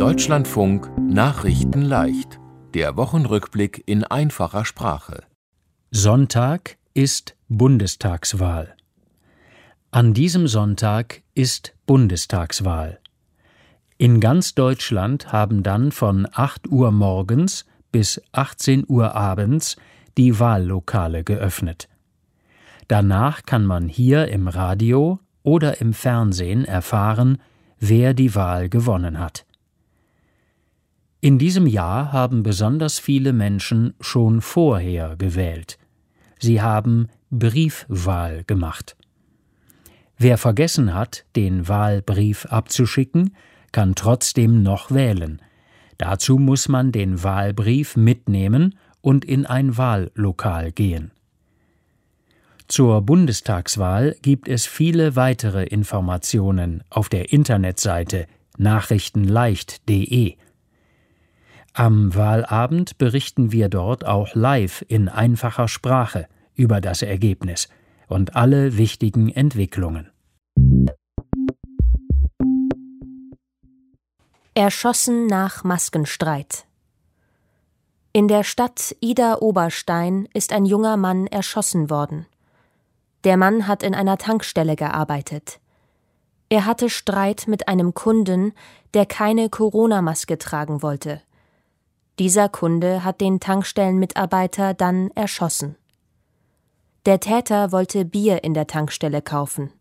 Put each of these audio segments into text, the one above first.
Deutschlandfunk Nachrichten leicht. Der Wochenrückblick in einfacher Sprache. Sonntag ist Bundestagswahl. An diesem Sonntag ist Bundestagswahl. In ganz Deutschland haben dann von 8 Uhr morgens bis 18 Uhr abends die Wahllokale geöffnet. Danach kann man hier im Radio oder im Fernsehen erfahren, wer die Wahl gewonnen hat. In diesem Jahr haben besonders viele Menschen schon vorher gewählt. Sie haben Briefwahl gemacht. Wer vergessen hat, den Wahlbrief abzuschicken, kann trotzdem noch wählen. Dazu muss man den Wahlbrief mitnehmen und in ein Wahllokal gehen. Zur Bundestagswahl gibt es viele weitere Informationen auf der Internetseite nachrichtenleicht.de. Am Wahlabend berichten wir dort auch live in einfacher Sprache über das Ergebnis und alle wichtigen Entwicklungen. Erschossen nach Maskenstreit. In der Stadt Ida Oberstein ist ein junger Mann erschossen worden. Der Mann hat in einer Tankstelle gearbeitet. Er hatte Streit mit einem Kunden, der keine Corona-Maske tragen wollte. Dieser Kunde hat den Tankstellenmitarbeiter dann erschossen. Der Täter wollte Bier in der Tankstelle kaufen.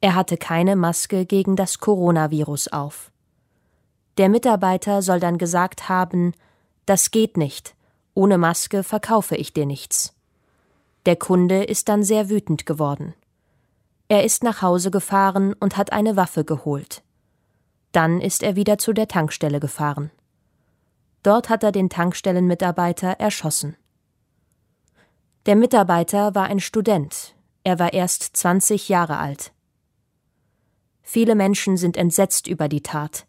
Er hatte keine Maske gegen das Coronavirus auf. Der Mitarbeiter soll dann gesagt haben, das geht nicht, ohne Maske verkaufe ich dir nichts. Der Kunde ist dann sehr wütend geworden. Er ist nach Hause gefahren und hat eine Waffe geholt. Dann ist er wieder zu der Tankstelle gefahren. Dort hat er den Tankstellenmitarbeiter erschossen. Der Mitarbeiter war ein Student, er war erst 20 Jahre alt. Viele Menschen sind entsetzt über die Tat.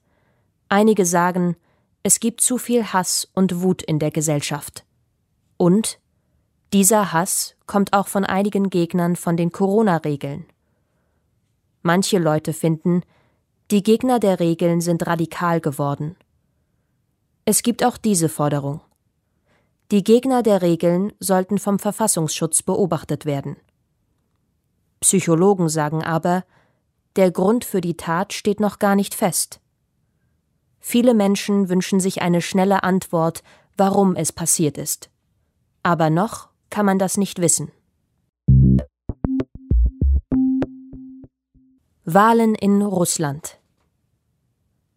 Einige sagen, es gibt zu viel Hass und Wut in der Gesellschaft. Und dieser Hass kommt auch von einigen Gegnern von den Corona-Regeln. Manche Leute finden, die Gegner der Regeln sind radikal geworden. Es gibt auch diese Forderung. Die Gegner der Regeln sollten vom Verfassungsschutz beobachtet werden. Psychologen sagen aber, der Grund für die Tat steht noch gar nicht fest. Viele Menschen wünschen sich eine schnelle Antwort, warum es passiert ist. Aber noch kann man das nicht wissen. Wahlen in Russland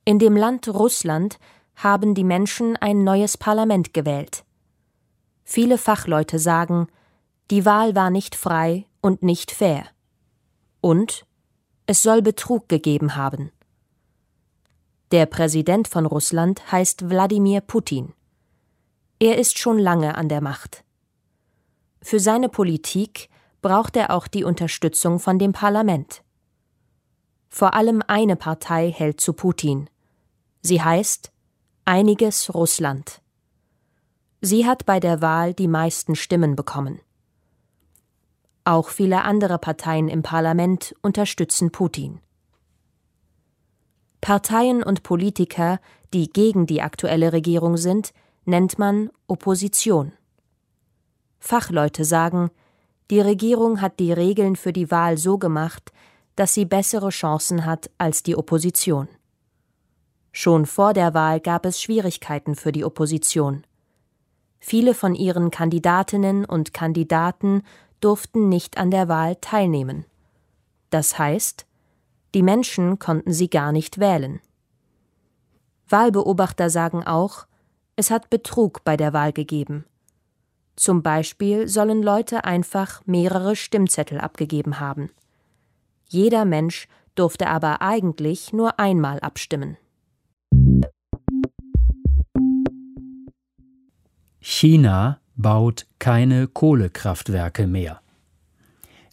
In dem Land Russland haben die Menschen ein neues Parlament gewählt. Viele Fachleute sagen, die Wahl war nicht frei und nicht fair. Und es soll Betrug gegeben haben. Der Präsident von Russland heißt Wladimir Putin. Er ist schon lange an der Macht. Für seine Politik braucht er auch die Unterstützung von dem Parlament. Vor allem eine Partei hält zu Putin. Sie heißt Einiges Russland. Sie hat bei der Wahl die meisten Stimmen bekommen. Auch viele andere Parteien im Parlament unterstützen Putin. Parteien und Politiker, die gegen die aktuelle Regierung sind, nennt man Opposition. Fachleute sagen, die Regierung hat die Regeln für die Wahl so gemacht, dass sie bessere Chancen hat als die Opposition. Schon vor der Wahl gab es Schwierigkeiten für die Opposition. Viele von ihren Kandidatinnen und Kandidaten durften nicht an der Wahl teilnehmen. Das heißt, die Menschen konnten sie gar nicht wählen. Wahlbeobachter sagen auch, es hat Betrug bei der Wahl gegeben. Zum Beispiel sollen Leute einfach mehrere Stimmzettel abgegeben haben. Jeder Mensch durfte aber eigentlich nur einmal abstimmen. China baut keine Kohlekraftwerke mehr.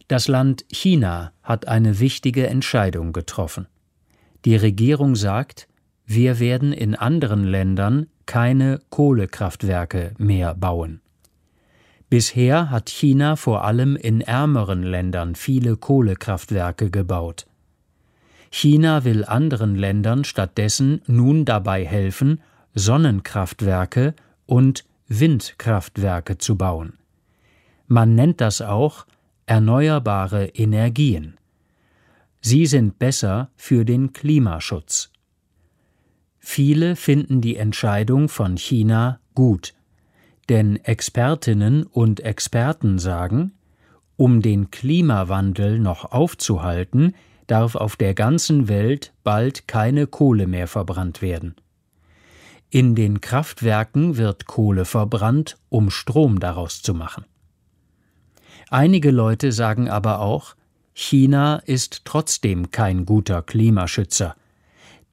Das Land China hat eine wichtige Entscheidung getroffen. Die Regierung sagt, wir werden in anderen Ländern keine Kohlekraftwerke mehr bauen. Bisher hat China vor allem in ärmeren Ländern viele Kohlekraftwerke gebaut. China will anderen Ländern stattdessen nun dabei helfen, Sonnenkraftwerke und Windkraftwerke zu bauen. Man nennt das auch erneuerbare Energien. Sie sind besser für den Klimaschutz. Viele finden die Entscheidung von China gut, denn Expertinnen und Experten sagen, um den Klimawandel noch aufzuhalten, darf auf der ganzen Welt bald keine Kohle mehr verbrannt werden. In den Kraftwerken wird Kohle verbrannt, um Strom daraus zu machen. Einige Leute sagen aber auch, China ist trotzdem kein guter Klimaschützer,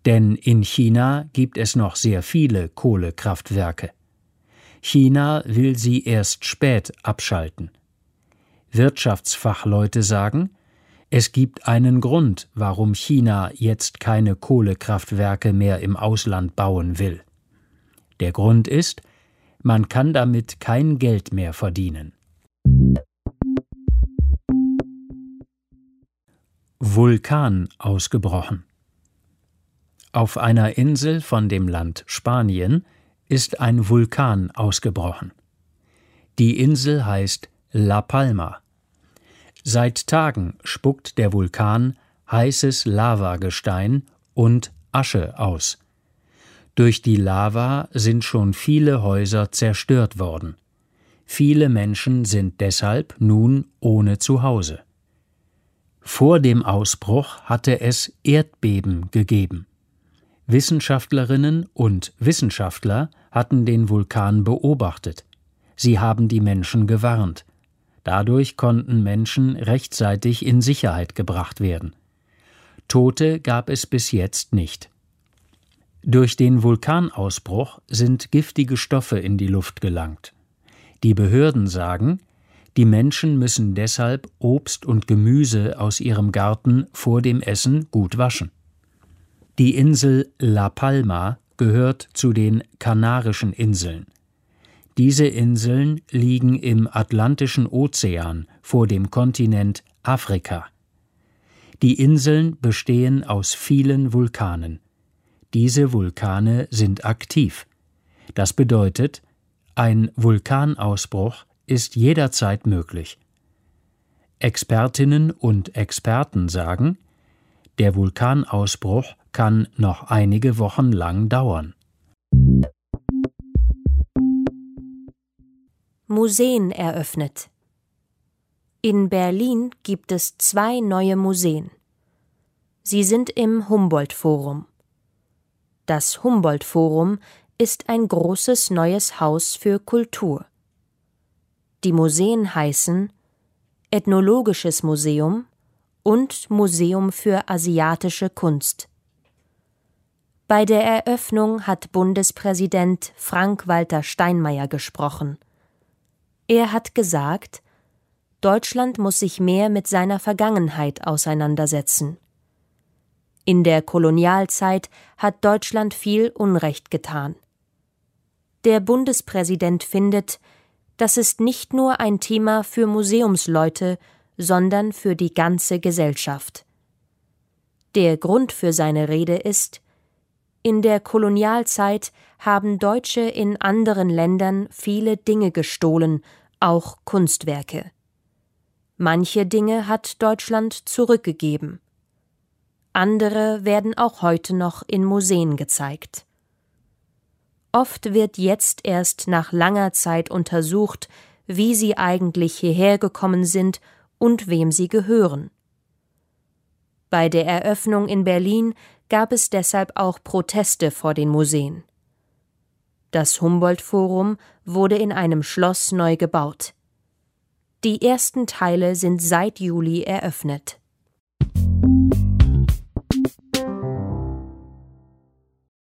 denn in China gibt es noch sehr viele Kohlekraftwerke. China will sie erst spät abschalten. Wirtschaftsfachleute sagen, es gibt einen Grund, warum China jetzt keine Kohlekraftwerke mehr im Ausland bauen will. Der Grund ist, man kann damit kein Geld mehr verdienen. Vulkan ausgebrochen. Auf einer Insel von dem Land Spanien ist ein Vulkan ausgebrochen. Die Insel heißt La Palma. Seit Tagen spuckt der Vulkan heißes Lavagestein und Asche aus. Durch die Lava sind schon viele Häuser zerstört worden. Viele Menschen sind deshalb nun ohne Zuhause. Vor dem Ausbruch hatte es Erdbeben gegeben. Wissenschaftlerinnen und Wissenschaftler hatten den Vulkan beobachtet. Sie haben die Menschen gewarnt. Dadurch konnten Menschen rechtzeitig in Sicherheit gebracht werden. Tote gab es bis jetzt nicht. Durch den Vulkanausbruch sind giftige Stoffe in die Luft gelangt. Die Behörden sagen, die Menschen müssen deshalb Obst und Gemüse aus ihrem Garten vor dem Essen gut waschen. Die Insel La Palma gehört zu den Kanarischen Inseln. Diese Inseln liegen im Atlantischen Ozean vor dem Kontinent Afrika. Die Inseln bestehen aus vielen Vulkanen. Diese Vulkane sind aktiv. Das bedeutet, ein Vulkanausbruch ist jederzeit möglich. Expertinnen und Experten sagen, der Vulkanausbruch kann noch einige Wochen lang dauern. Museen eröffnet. In Berlin gibt es zwei neue Museen. Sie sind im Humboldt-Forum. Das Humboldt-Forum ist ein großes neues Haus für Kultur. Die Museen heißen Ethnologisches Museum und Museum für asiatische Kunst. Bei der Eröffnung hat Bundespräsident Frank-Walter Steinmeier gesprochen. Er hat gesagt, Deutschland muss sich mehr mit seiner Vergangenheit auseinandersetzen. In der Kolonialzeit hat Deutschland viel Unrecht getan. Der Bundespräsident findet, das ist nicht nur ein Thema für Museumsleute, sondern für die ganze Gesellschaft. Der Grund für seine Rede ist, in der Kolonialzeit haben Deutsche in anderen Ländern viele Dinge gestohlen, auch Kunstwerke. Manche Dinge hat Deutschland zurückgegeben. Andere werden auch heute noch in Museen gezeigt. Oft wird jetzt erst nach langer Zeit untersucht, wie sie eigentlich hierher gekommen sind und wem sie gehören. Bei der Eröffnung in Berlin gab es deshalb auch Proteste vor den Museen. Das Humboldt-Forum wurde in einem Schloss neu gebaut. Die ersten Teile sind seit Juli eröffnet.